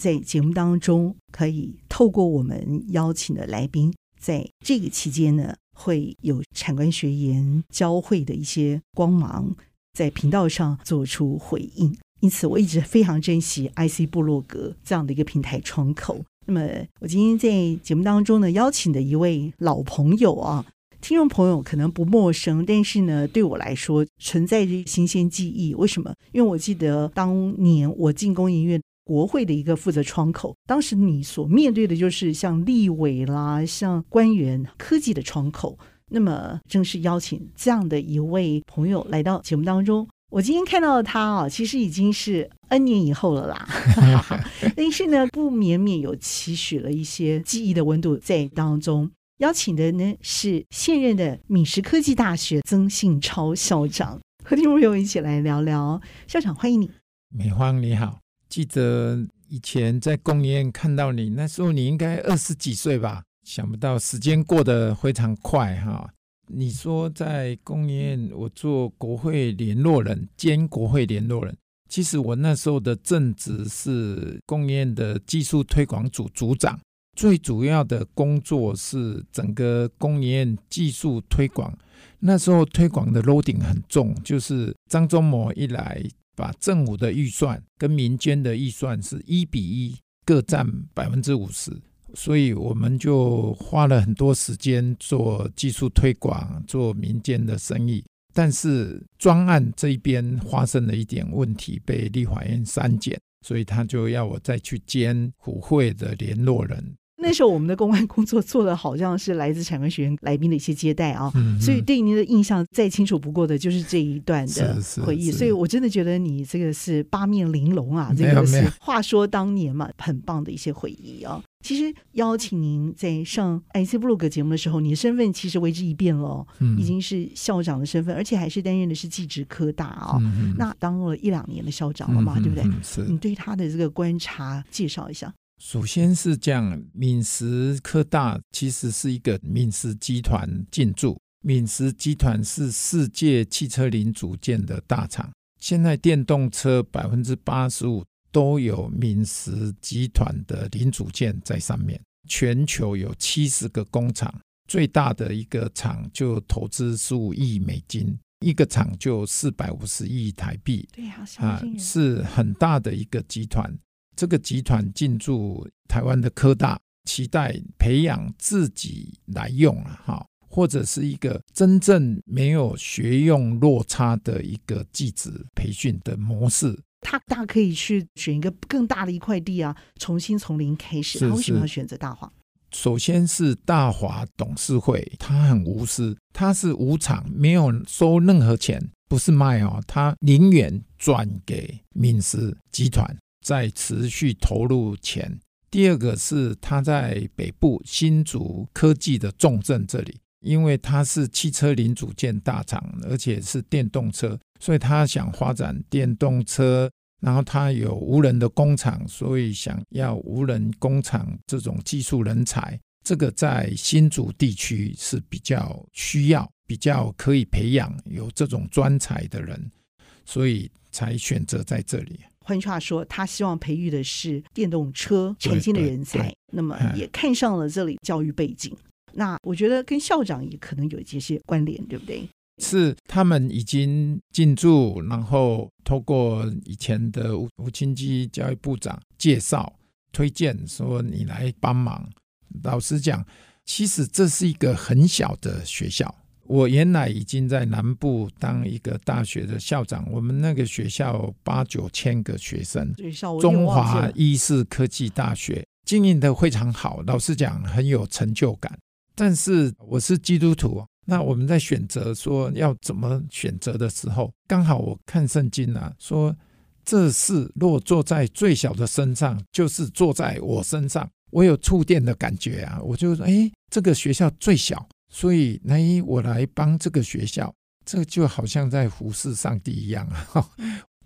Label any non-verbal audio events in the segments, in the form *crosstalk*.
在节目当中可以透过我们邀请的来宾，在这个期间呢，会有产官学研交汇的一些光芒，在频道上做出回应。因此，我一直非常珍惜 IC 部落格这样的一个平台窗口。那么，我今天在节目当中呢，邀请的一位老朋友啊。听众朋友可能不陌生，但是呢，对我来说存在着新鲜记忆。为什么？因为我记得当年我进工研院国会的一个负责窗口，当时你所面对的就是像立委啦、像官员、科技的窗口。那么，正式邀请这样的一位朋友来到节目当中。我今天看到的他啊，其实已经是 N 年以后了啦。*laughs* 但是呢，不免免有期许了一些记忆的温度在当中。邀请的呢是现任的敏实科技大学曾信超校长，和听众朋友一起来聊聊。校长，欢迎你。美芳你好，记得以前在工研院看到你，那时候你应该二十几岁吧？想不到时间过得非常快哈。你说在工研院，我做国会联络人兼国会联络人，其实我那时候的正职是工研院的技术推广组组长。最主要的工作是整个工研院技术推广，那时候推广的 load 很重，就是张忠谋一来，把政府的预算跟民间的预算是一比一，各占百分之五十，所以我们就花了很多时间做技术推广，做民间的生意。但是专案这一边发生了一点问题，被立法院删减，所以他就要我再去兼府会的联络人。那时候我们的公关工作做的好像是来自产官学院来宾的一些接待啊，所以对您的印象再清楚不过的就是这一段的回忆。所以我真的觉得你这个是八面玲珑啊，这个是话说当年嘛，很棒的一些回忆啊。其实邀请您在上 IC 布鲁格节目的时候，你的身份其实为之一变了，嗯，已经是校长的身份，而且还是担任的是技职科大啊，嗯嗯，那当了一两年的校长了嘛，对不对？你对他的这个观察介绍一下。首先是这样，敏实科大其实是一个敏实集团进驻，敏实集团是世界汽车零组件的大厂。现在电动车百分之八十五都有敏实集团的零组件在上面。全球有七十个工厂，最大的一个厂就投资十五亿美金，一个厂就四百五十亿台币。啊，是很大的一个集团。这个集团进驻台湾的科大，期待培养自己来用啊，哈，或者是一个真正没有学用落差的一个技职培训的模式。他大可以去选一个更大的一块地啊，重新从零开始。他为什么要选择大华？首先是大华董事会，他很无私，他是无偿，没有收任何钱，不是卖哦，他零元转给敏实集团。在持续投入钱。第二个是他在北部新竹科技的重镇这里，因为它是汽车零组件大厂，而且是电动车，所以他想发展电动车。然后他有无人的工厂，所以想要无人工厂这种技术人才，这个在新竹地区是比较需要、比较可以培养有这种专才的人，所以才选择在这里。换句话说，他希望培育的是电动车全新的人才，那么也看上了这里教育背景。那我觉得跟校长也可能有一些些关联，对不对？是他们已经进驻，然后透过以前的吴吴清基教育部长介绍、推荐，说你来帮忙。老实讲，其实这是一个很小的学校。我原来已经在南部当一个大学的校长，我们那个学校有八九千个学生，中华医事科技大学经营的非常好，老实讲很有成就感。但是我是基督徒，那我们在选择说要怎么选择的时候，刚好我看圣经啊，说这事若坐在最小的身上，就是坐在我身上。我有触电的感觉啊，我就说，哎，这个学校最小，所以来我来帮这个学校，这就好像在服侍上帝一样啊。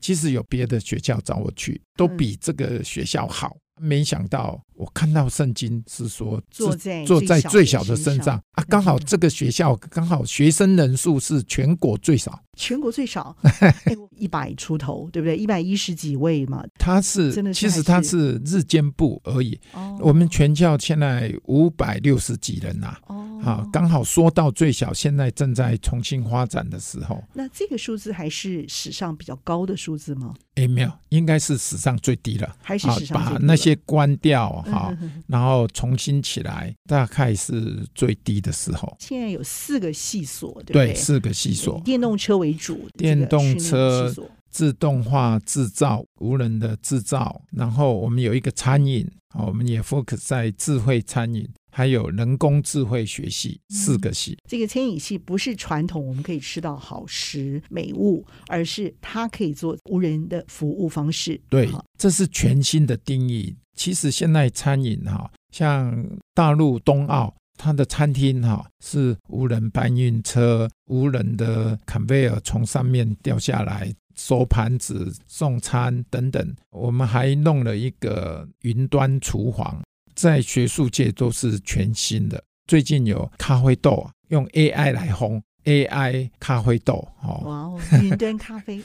其实有别的学校找我去，都比这个学校好。没想到我看到圣经是说坐在坐在最小的身上啊，刚好这个学校刚好学生人数是全国最少，全国最少，*laughs* 一百出头，对不对？一百一十几位嘛。他是，是其实他是日间部而已。哦，我们全校现在五百六十几人呐。哦。啊，刚好说到最小，现在正在重新发展的时候。那这个数字还是史上比较高的数字吗？哎，没有，应该是史上最低了。还是。把那些关掉哈，然后重新起来，大概是最低的时候。现在有四个系所，对不对？对，四个系所，电动车为主，电动车、自动化制造、无人的制造，然后我们有一个餐饮，我们也 focus 在智慧餐饮。还有人工智慧学系四个系，这个餐饮系不是传统我们可以吃到好食美物，而是它可以做无人的服务方式。对，这是全新的定义。其实现在餐饮哈，像大陆冬奥，它的餐厅哈是无人搬运车、无人的 conveyor 从上面掉下来收盘子、送餐等等。我们还弄了一个云端厨房。在学术界都是全新的。最近有咖啡豆用 AI 来烘 AI 咖啡豆，哦，哇哦，云端咖啡，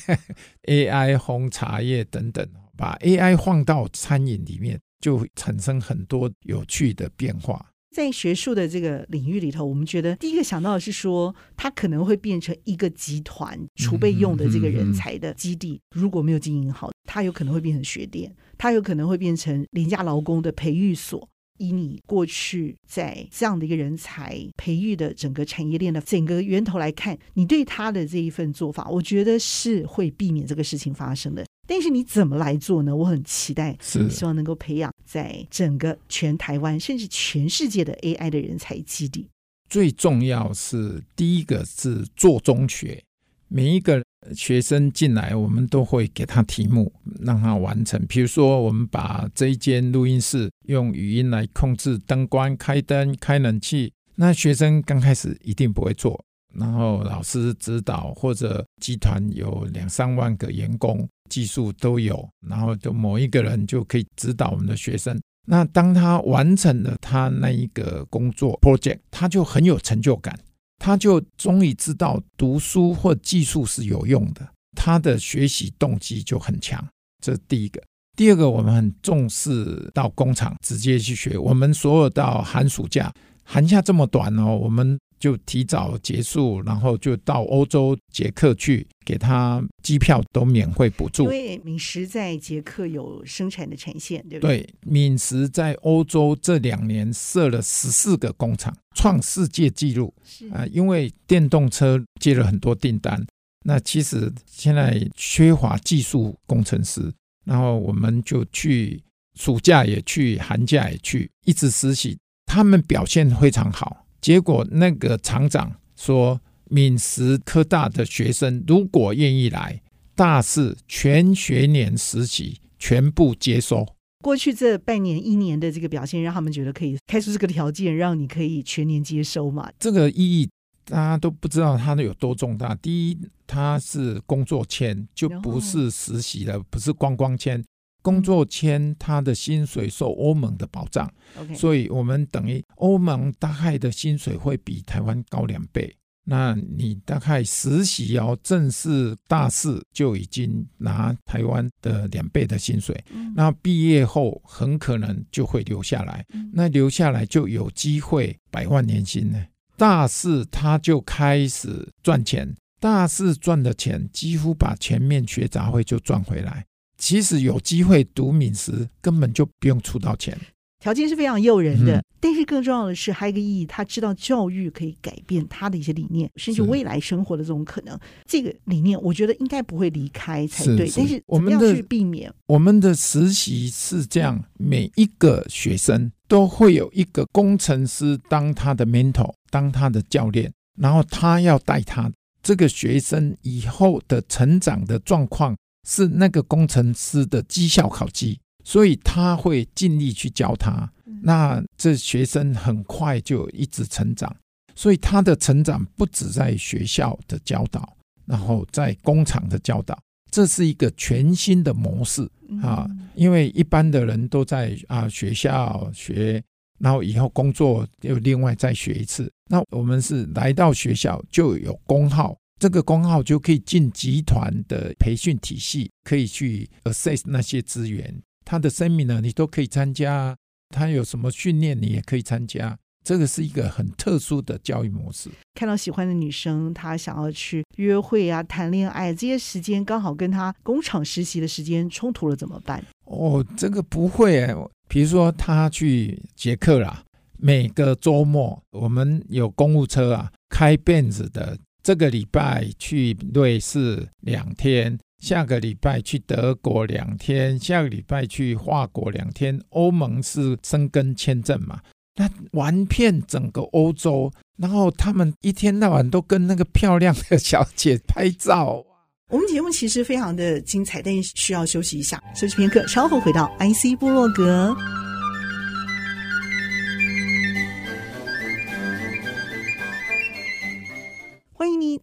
*laughs* AI 烘茶叶等等，把 AI 放到餐饮里面，就产生很多有趣的变化。在学术的这个领域里头，我们觉得第一个想到的是说，它可能会变成一个集团储备用的这个人才的基地。如果没有经营好，它有可能会变成学店，它有可能会变成廉价劳工的培育所。以你过去在这样的一个人才培育的整个产业链的整个源头来看，你对他的这一份做法，我觉得是会避免这个事情发生的。但是你怎么来做呢？我很期待，是希望能够培养在整个全台湾甚至全世界的 AI 的人才基地。最重要是第一个是做中学，每一个学生进来，我们都会给他题目，让他完成。比如说，我们把这一间录音室用语音来控制灯光、开灯、开冷气，那学生刚开始一定不会做。然后老师指导，或者集团有两三万个员工，技术都有，然后就某一个人就可以指导我们的学生。那当他完成了他那一个工作 project，他就很有成就感，他就终于知道读书或技术是有用的，他的学习动机就很强。这是第一个。第二个，我们很重视到工厂直接去学。我们所有到寒暑假，寒假这么短哦，我们。就提早结束，然后就到欧洲捷克去，给他机票都免费补助。因为敏实在捷克有生产的产线，对不对？对，敏实在欧洲这两年设了十四个工厂，创世界纪录。是啊，因为电动车接了很多订单，那其实现在缺乏技术工程师，然后我们就去，暑假也去，寒假也去，一直实习，他们表现非常好。结果那个厂长说，闽实科大的学生如果愿意来，大四全学年实习全部接收。过去这半年一年的这个表现，让他们觉得可以开出这个条件，让你可以全年接收嘛？这个意义大家都不知道它有多重大。第一，它是工作签，就不是实习了，不是观光签。工作签，他的薪水受欧盟的保障.所以我们等于欧盟大概的薪水会比台湾高两倍。那你大概实习要正式大四就已经拿台湾的两倍的薪水，嗯、那毕业后很可能就会留下来，嗯、那留下来就有机会百万年薪呢。大四他就开始赚钱，大四赚的钱几乎把前面学杂费就赚回来。其实有机会读敏实，根本就不用出到钱，条件是非常诱人的。嗯、但是更重要的是，还有一个意义，他知道教育可以改变他的一些理念，甚至未来生活的这种可能。这个理念，我觉得应该不会离开才对。是是，但是我们要去避免。我们的实习是这样，每一个学生都会有一个工程师当他的 mentor，当他的教练，然后他要带他这个学生以后的成长的状况。是那个工程师的绩效考绩，所以他会尽力去教他。那这学生很快就一直成长，所以他的成长不止在学校的教导，然后在工厂的教导，这是一个全新的模式啊。因为一般的人都在啊学校学，然后以后工作又另外再学一次。那我们是来到学校就有工号，这个工号就可以进集团的培训体系，可以去 assess 那些资源，他的 seminar 你都可以参加。他有什么训练，你也可以参加。这个是一个很特殊的教育模式。看到喜欢的女生，他想要去约会啊、谈恋爱，这些时间刚好跟他工厂实习的时间冲突了，怎么办？哦，这个不会哎。比如说他去捷克啦，每个周末我们有公务车啊，开辫子的。这个礼拜去瑞士两天。下个礼拜去德国两天，下个礼拜去法国两天。欧盟是申根签证嘛？那玩遍整个欧洲，然后他们一天到晚都跟那个漂亮的小姐拍照。我们节目其实非常的精彩，但需要休息一下，休息片刻，稍后回到 IC 部落格。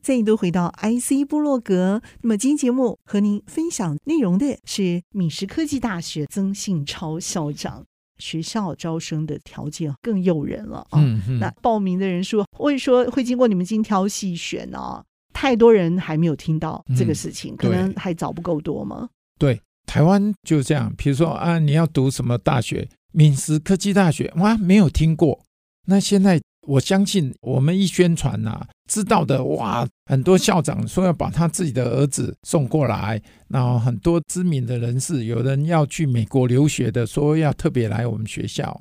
再度回到 IC 部落格。那么，今天节目和您分享内容的是闽实科技大学曾信超校长。学校招生的条件更诱人了啊！嗯嗯、那报名的人数会说会经过你们精挑细选啊？太多人还没有听到这个事情，嗯、可能还找不够多吗？对，台湾就这样。比如说啊，你要读什么大学？闽师科技大学哇，没有听过。那现在。我相信我们一宣传呐、知道的哇，很多校长说要把他自己的儿子送过来，然后很多知名的人士，有人要去美国留学的，说要特别来我们学校。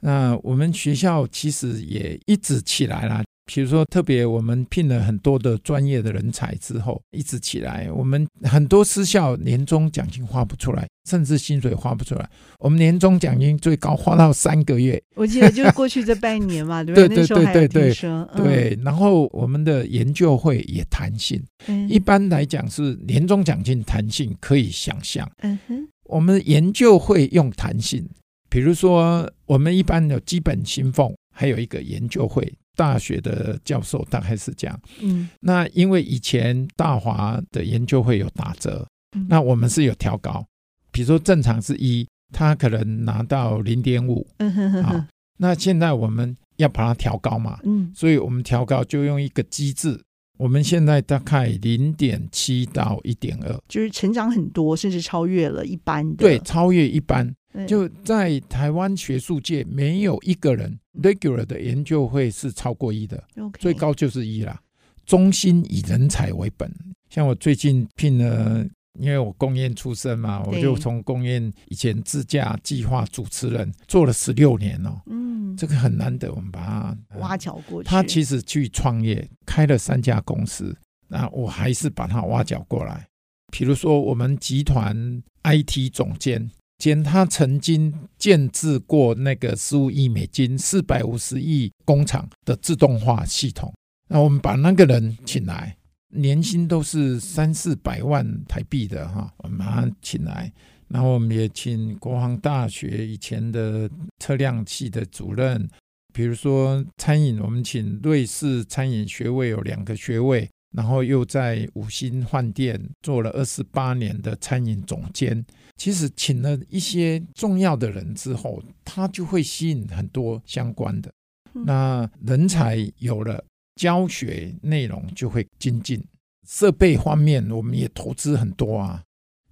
那我们学校其实也一直起来了。比如说，特别我们聘了很多的专业的人才之后，一直起来。我们很多私校年终奖金花不出来，甚至薪水花不出来。我们年终奖金最高花到三个月。我记得就是过去这 *laughs* 半年嘛，对不对？对对对对对。对，然后我们的研究会也弹性。嗯。一般来讲是年终奖金弹性可以想象。嗯哼。我们研究会用弹性，比如说我们一般有基本薪俸，还有一个研究会。大学的教授大概是这样，嗯，那因为以前大华的研究会有打折，嗯、那我们是有调高，比如说正常是一，他可能拿到零点五，嗯哼哼，好，那现在我们要把它调高嘛，嗯，所以我们调高就用一个机制，我们现在大概零点七到一点二，就是成长很多，甚至超越了一般的，对，超越一般。就在台湾学术界，没有一个人 regular 的研究会是超过一的.最高就是一啦。中心以人才为本，像我最近聘了，因为我工研出身嘛，我就从工研以前自驾计划主持人做了十六年哦，嗯，这个很难得，我们把他挖角过去。他其实去创业，开了三家公司，那我还是把他挖角过来。比如说，我们集团 IT 总监。兼他曾经建置过那个十五亿美金、四百五十亿工厂的自动化系统，那我们把那个人请来，年薪都是三四百万台币的哈，我们把他请来，然后我们也请国防大学以前的测量系的主任，比如说餐饮，我们请瑞士餐饮学位有两个学位，然后又在五星饭店做了二十八年的餐饮总监。其实请了一些重要的人之后，他就会吸引很多相关的。那人才有了，教学内容就会精进。设备方面，我们也投资很多啊，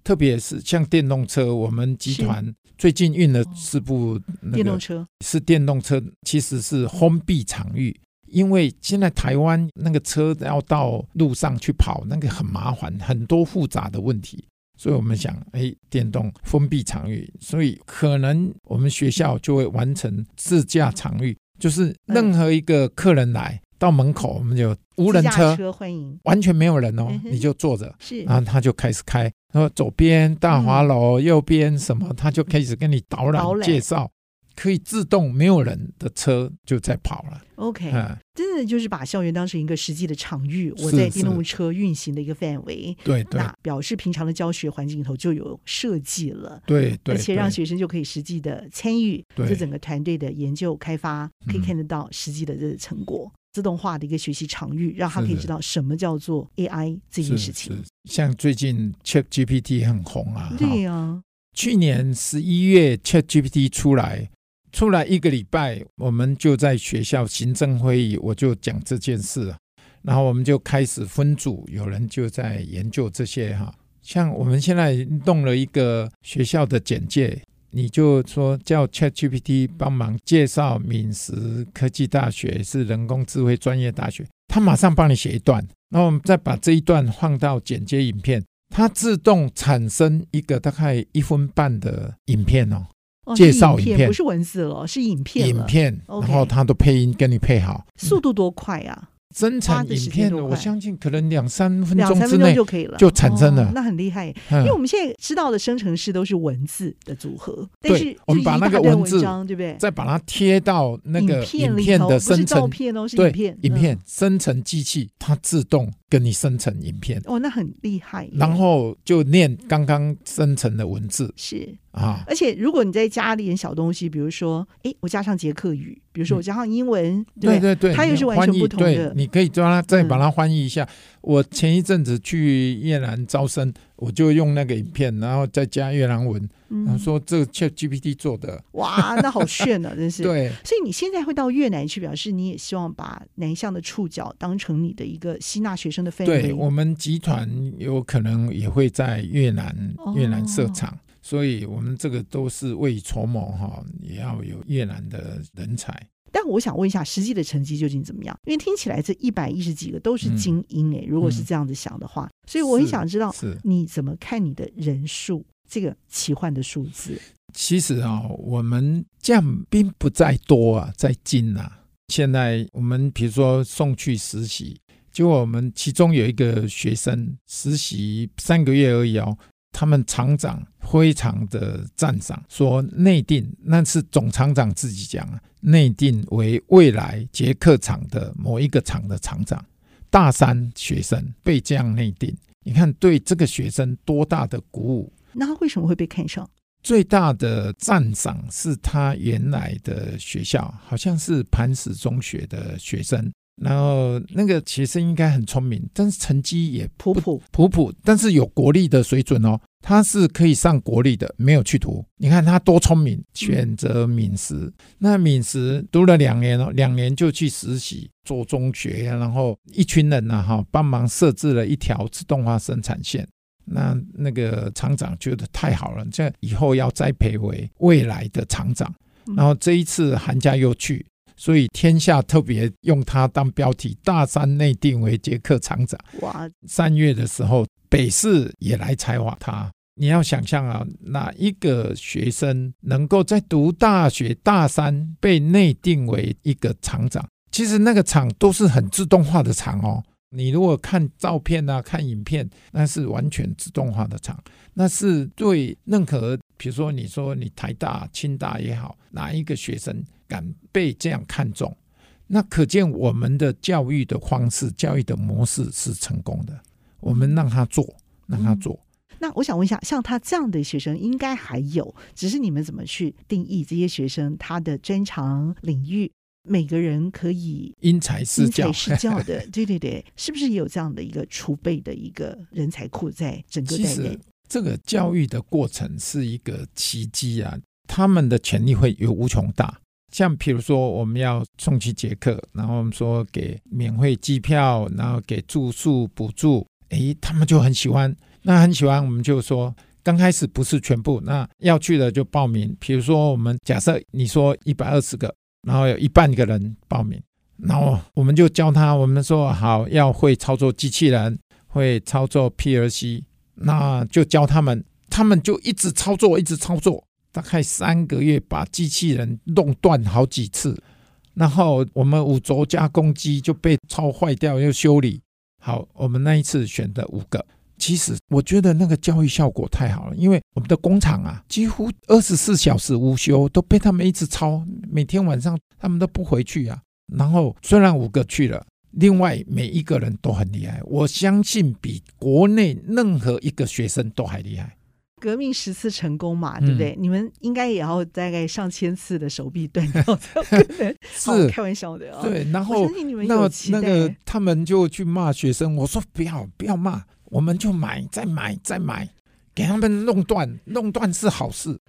特别是像电动车，我们集团最近运了四部电动车，是电动车，其实是封闭场域，因为现在台湾那个车要到路上去跑，那个很麻烦，很多复杂的问题。所以我们想，哎，电动封闭场域，所以可能我们学校就会完成自驾场域，就是任何一个客人来到门口，我们就无人车，车欢迎，完全没有人哦，你就坐着，是，然后他就开始开，然后左边大华楼，右边什么，他就开始跟你导览介绍。可以自动没有人的车就在跑了。OK，嗯，真的就是把校园当成一个实际的场域，我在电动车运行的一个范围。对对，那表示平常的教学环境里头就有设计了。对对，而且让学生就可以实际的参与这整个团队的研究开发，可以看得到实际的这个成果。自动化的一个学习场域，让他可以知道什么叫做 AI 这件事情。像最近 ChatGPT 很红啊，对呀、啊。去年十一月 ChatGPT 出来，出来一个礼拜，我们就在学校行政会议，我就讲这件事，然后我们就开始分组，有人就在研究这些哈。像我们现在弄了一个学校的简介。你就说叫 ChatGPT 帮忙介绍敏实科技大学是人工智慧专业大学，他马上帮你写一段，然后我们再把这一段放到剪接影片，它自动产生一个大概一分半的影片哦，介绍影片不是文字了，是影片，影片，然后它的配音跟你配好，速度多快啊！生成影片，我相信可能两三分钟之内就可以了，就产生了，哦、那很厉害。因为我们现在知道的生成式都是文字的组合，对但是我们把那个文字，对不对？再把它贴到那个影片的生成，照片哦，是影片，影片生成机器，它自动跟你生成影片。哦，那很厉害。然后就念刚刚生成的文字，是。啊！而且如果你再加一点小东西，比如说，哎，我加上捷克语，比如说我加上英文，对对对，它又是完全不同的。你可以再把它翻译一下。我前一阵子去越南招生，我就用那个影片，然后再加越南文，然后说这个 ChatGPT 做的。哇，那好炫啊！真是。对。所以你现在会到越南去，表示你也希望把南向的触角当成你的一个吸纳学生的氛围。对，我们集团有可能也会在越南越南设厂。所以，我们这个都是未雨绸缪哈，也要有越南的人才。但我想问一下，实际的成绩究竟怎么样？因为听起来这一百一十几个都是精英哎、欸，嗯、如果是这样子想的话，所以我很想知道，你怎么看你的人数这个奇幻的数字？其实啊，我们将兵不在多啊，在精啊。现在我们比如说送去实习，就我们其中有一个学生实习三个月而已哦。他们厂长非常的赞赏，说内定那是总厂长自己讲啊，内定为未来捷克厂的某一个厂的厂长，大三学生被这样内定，你看对这个学生多大的鼓舞？那他为什么会被看上？最大的赞赏是他原来的学校，好像是磐石中学的学生。然后那个学生应该很聪明，但是成绩也普普普普，但是有国立的水准哦，他是可以上国立的，没有去读。你看他多聪明，选择敏实。嗯、那敏实读了两年哦，两年就去实习做中学，然后一群人呢哈，帮忙设置了一条自动化生产线。那那个厂长觉得太好了，这以后要栽培为未来的厂长。然后这一次寒假又去。所以天下特别用他当标题，大三内定为捷克厂长。哇！三月的时候，北市也来采访他。你要想象啊，哪一个学生能够在读大学大三被内定为一个厂长？其实那个厂都是很自动化的厂哦。你如果看照片啊，看影片，那是完全自动化的厂。那是对任何，比如说你说你台大、清大也好，哪一个学生？敢被这样看重，那可见我们的教育的方式、教育的模式是成功的。我们让他做，让他做。嗯，那我想问一下，像他这样的学生，应该还有，只是你们怎么去定义这些学生他的专长领域？每个人可以因材施教，因材施教的，*laughs* 对对对，是不是也有这样的一个储备的一个人才库在整个在内？这个教育的过程是一个奇迹啊！他们的潜力会有无穷大。像比如说，我们要送去捷克，然后我们说给免费机票，然后给住宿补助，诶，他们就很喜欢。那很喜欢，我们就说刚开始不是全部，那要去的就报名。比如说，我们假设你说一百二十个，然后有一半个人报名，然后我们就教他，我们说好要会操作机器人，会操作 PLC，那就教他们，他们就一直操作，一直操作。大概三个月把机器人弄断好几次，然后我们五轴加工机就被超坏掉，又修理。好，我们那一次选的五个，其实我觉得那个教育效果太好了，因为我们的工厂啊，几乎二十四小时无休，都被他们一直操，每天晚上他们都不回去啊。然后虽然五个去了，另外每一个人都很厉害，我相信比国内任何一个学生都还厉害。革命十次成功嘛，对不对？嗯、你们应该也要大概上千次的手臂断掉才可能。*laughs* 是开玩笑的啊。对，然后那那个他们就去骂学生，我说不要不要骂，我们就买再买再买，给他们弄断，弄断是好事。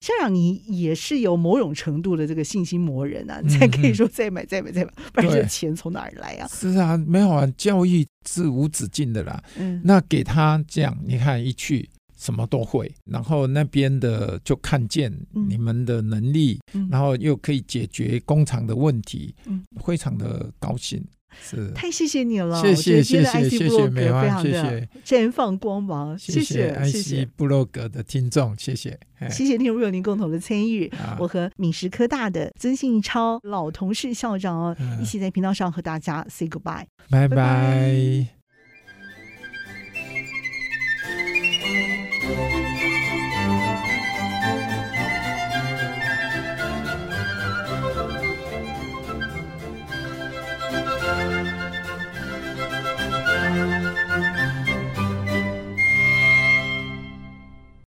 校长，你也是有某种程度的这个信心磨人啊，才可以说再买再买再买，*laughs* 不然这钱从哪儿来啊？是啊，没有啊，教育是无止境的啦。嗯，那给他这样，你看一去。什么都会，然后那边的就看见你们的能力，嗯、然后又可以解决工厂的问题，嗯、非常的高兴。*laughs* 是，太谢谢你了，谢谢谢谢谢谢美芳，谢谢。绽放光芒，谢谢谢谢布洛格的听众，谢谢谢谢听众朋友您共同的参与，我和闽石科大的曾信超老同事校长哦，一起在频道上和大家 say goodbye，拜拜。